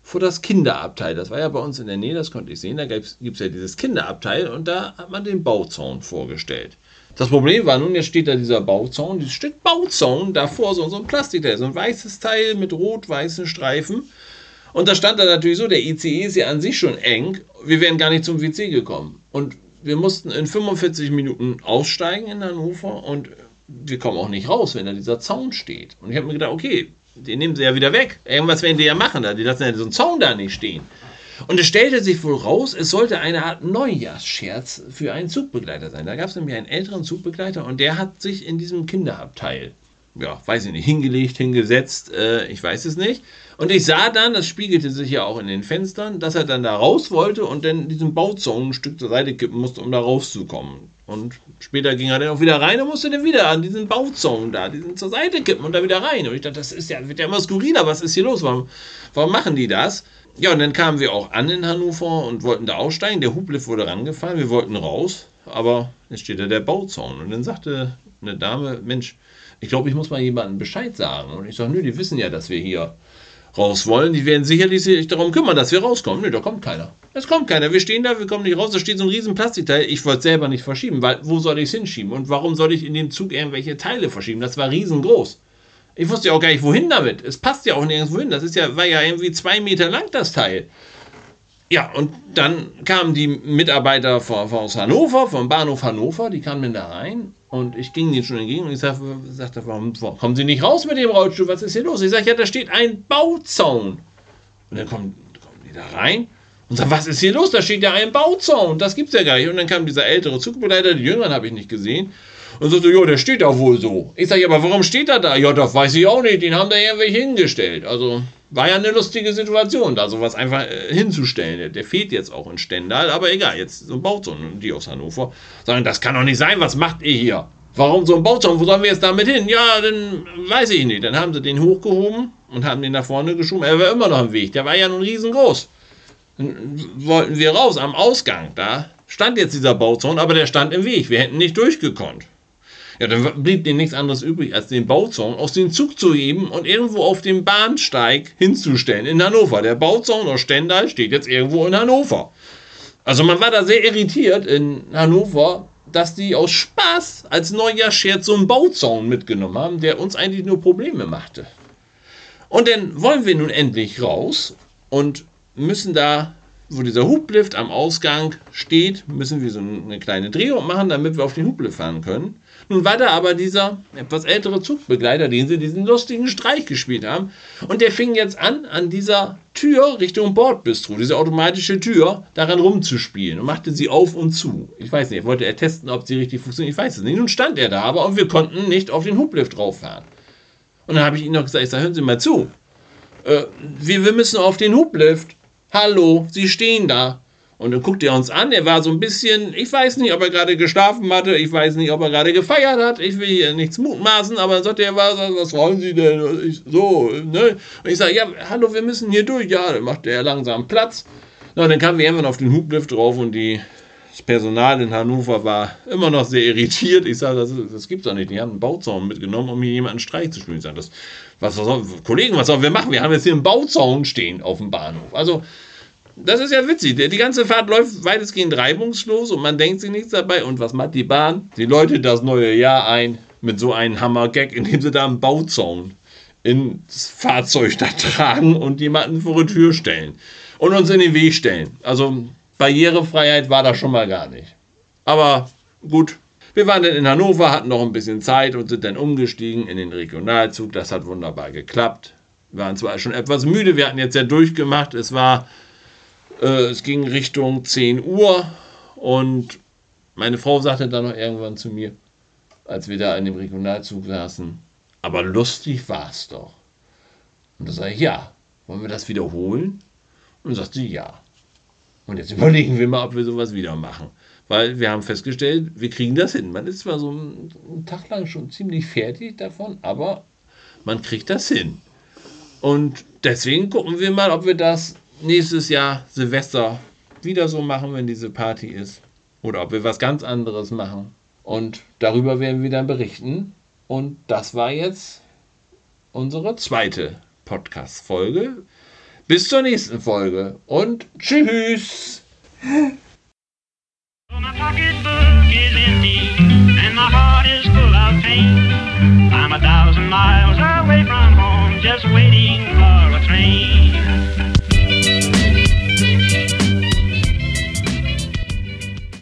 vor das Kinderabteil, das war ja bei uns in der Nähe, das konnte ich sehen, da gibt es ja dieses Kinderabteil und da hat man den Bauzaun vorgestellt. Das Problem war nun, jetzt steht da dieser Bauzaun, dieses Stück Bauzaun davor, so, so ein Plastikteil, so ein weißes Teil mit rot-weißen Streifen. Und da stand da natürlich so, der ICE ist ja an sich schon eng, wir wären gar nicht zum WC gekommen. Und wir mussten in 45 Minuten aussteigen in Hannover und wir kommen auch nicht raus, wenn da dieser Zaun steht. Und ich habe mir gedacht, okay, den nehmen sie ja wieder weg. Irgendwas werden die ja machen da. Die lassen ja so einen Zaun da nicht stehen. Und es stellte sich wohl raus, es sollte eine Art Neujahrsscherz für einen Zugbegleiter sein. Da gab es nämlich einen älteren Zugbegleiter und der hat sich in diesem Kinderabteil, ja, weiß ich nicht, hingelegt, hingesetzt, äh, ich weiß es nicht. Und ich sah dann, das spiegelte sich ja auch in den Fenstern, dass er dann da raus wollte und dann diesen Bauzaun ein Stück zur Seite kippen musste, um da rauszukommen. Und später ging er dann auch wieder rein und musste dann wieder an diesen Bauzaun da, diesen zur Seite kippen und da wieder rein. Und ich dachte, das ist ja, wird ja immer skurriler, was ist hier los? Warum, warum machen die das? Ja, und dann kamen wir auch an in Hannover und wollten da aussteigen. Der Hublift wurde rangefahren, wir wollten raus, aber jetzt steht da der Bauzaun. Und dann sagte eine Dame, Mensch, ich glaube, ich muss mal jemandem Bescheid sagen. Und ich sage, nö, die wissen ja, dass wir hier raus wollen. Die werden sicherlich sich darum kümmern, dass wir rauskommen. Nö, da kommt keiner. Es kommt keiner. Wir stehen da, wir kommen nicht raus. Da steht so ein riesen Plastikteil. Ich wollte selber nicht verschieben, weil wo soll ich es hinschieben? Und warum soll ich in dem Zug irgendwelche Teile verschieben? Das war riesengroß. Ich wusste ja auch gar nicht, wohin damit. Es passt ja auch nirgendwo hin. Das ist ja, war ja irgendwie zwei Meter lang, das Teil. Ja, und dann kamen die Mitarbeiter von, von aus Hannover, vom Bahnhof Hannover, die kamen dann da rein und ich ging denen schon entgegen und ich sagte, sagte warum, warum kommen Sie nicht raus mit dem Rollstuhl? Was ist hier los? Ich sage, ja, da steht ein Bauzaun. Und dann kommen, kommen die da rein und sagen, was ist hier los? Da steht ja ein Bauzaun. Das gibt's ja gar nicht. Und dann kam dieser ältere Zugbegleiter, die Jüngeren habe ich nicht gesehen. Und sagte, ja, der steht da wohl so. Ich sage, aber warum steht er da? Ja, das weiß ich auch nicht. Den haben da irgendwelche hingestellt. Also war ja eine lustige Situation, da sowas einfach äh, hinzustellen. Der, der, fehlt jetzt auch in Stendal, aber egal, jetzt so ein Bauzaun, die aus Hannover sagen, das kann doch nicht sein, was macht ihr hier? Warum so ein Bauzaun? Wo sollen wir jetzt damit hin? Ja, dann weiß ich nicht. Dann haben sie den hochgehoben und haben den nach vorne geschoben. Er war immer noch im Weg. Der war ja nun riesengroß. Dann wollten wir raus am Ausgang. Da stand jetzt dieser Bauzaun, aber der stand im Weg. Wir hätten nicht durchgekonnt. Ja, dann blieb denen nichts anderes übrig, als den Bauzaun aus dem Zug zu heben und irgendwo auf dem Bahnsteig hinzustellen in Hannover. Der Bauzaun aus Stendal steht jetzt irgendwo in Hannover. Also man war da sehr irritiert in Hannover, dass die aus Spaß als Neujahrsscherz so einen Bauzaun mitgenommen haben, der uns eigentlich nur Probleme machte. Und dann wollen wir nun endlich raus und müssen da, wo dieser Hublift am Ausgang steht, müssen wir so eine kleine Drehung machen, damit wir auf den Hublift fahren können. Nun war da aber dieser etwas ältere Zugbegleiter, den sie diesen lustigen Streich gespielt haben. Und der fing jetzt an, an dieser Tür Richtung Bordbistro, diese automatische Tür, daran rumzuspielen und machte sie auf und zu. Ich weiß nicht, wollte er testen, ob sie richtig funktioniert. Ich weiß es nicht. Nun stand er da aber und wir konnten nicht auf den Hublift rauffahren. Und dann habe ich ihm noch gesagt, ich sage, hören Sie mal zu. Äh, wir, wir müssen auf den Hublift. Hallo, Sie stehen da. Und dann guckt er uns an, er war so ein bisschen, ich weiß nicht, ob er gerade geschlafen hatte, ich weiß nicht, ob er gerade gefeiert hat, ich will hier nichts mutmaßen, aber dann sagt er, was, was wollen Sie denn? Ich, so, ne? Und ich sage, ja, hallo, wir müssen hier durch. Ja, dann macht er langsam Platz. Na, dann kamen wir irgendwann auf den Hublift drauf und die, das Personal in Hannover war immer noch sehr irritiert. Ich sage, das, das gibt's doch nicht. Die haben einen Bauzaun mitgenommen, um hier jemanden Streich zu spielen. Ich sage, das, was, soll, Kollegen, was sollen wir machen? Wir haben jetzt hier einen Bauzaun stehen auf dem Bahnhof. Also, das ist ja witzig. Die ganze Fahrt läuft weitestgehend reibungslos und man denkt sich nichts dabei. Und was macht die Bahn? Die läutet das neue Jahr ein mit so einem Hammer-Gag, indem sie da einen Bauzaun ins Fahrzeug da tragen und jemanden vor die Tür stellen. Und uns in den Weg stellen. Also Barrierefreiheit war da schon mal gar nicht. Aber gut. Wir waren dann in Hannover, hatten noch ein bisschen Zeit und sind dann umgestiegen in den Regionalzug. Das hat wunderbar geklappt. Wir waren zwar schon etwas müde, wir hatten jetzt ja durchgemacht. Es war äh, es ging Richtung 10 Uhr und meine Frau sagte dann noch irgendwann zu mir, als wir da in dem Regionalzug saßen, aber lustig war es doch. Und da sage ich, ja, wollen wir das wiederholen? Und sagt sie, ja. Und jetzt überlegen wir mal, ob wir sowas wieder machen. Weil wir haben festgestellt, wir kriegen das hin. Man ist zwar so einen, Tag lang schon ziemlich fertig davon, aber man kriegt das hin. Und deswegen gucken wir mal, ob wir das nächstes Jahr Silvester wieder so machen, wenn diese Party ist. Oder ob wir was ganz anderes machen. Und darüber werden wir dann berichten. Und das war jetzt unsere zweite Podcast-Folge. Bis zur nächsten Folge und tschüss! My pocketbook is empty, and my heart is full of pain. I'm a thousand miles away from home, just waiting for a train.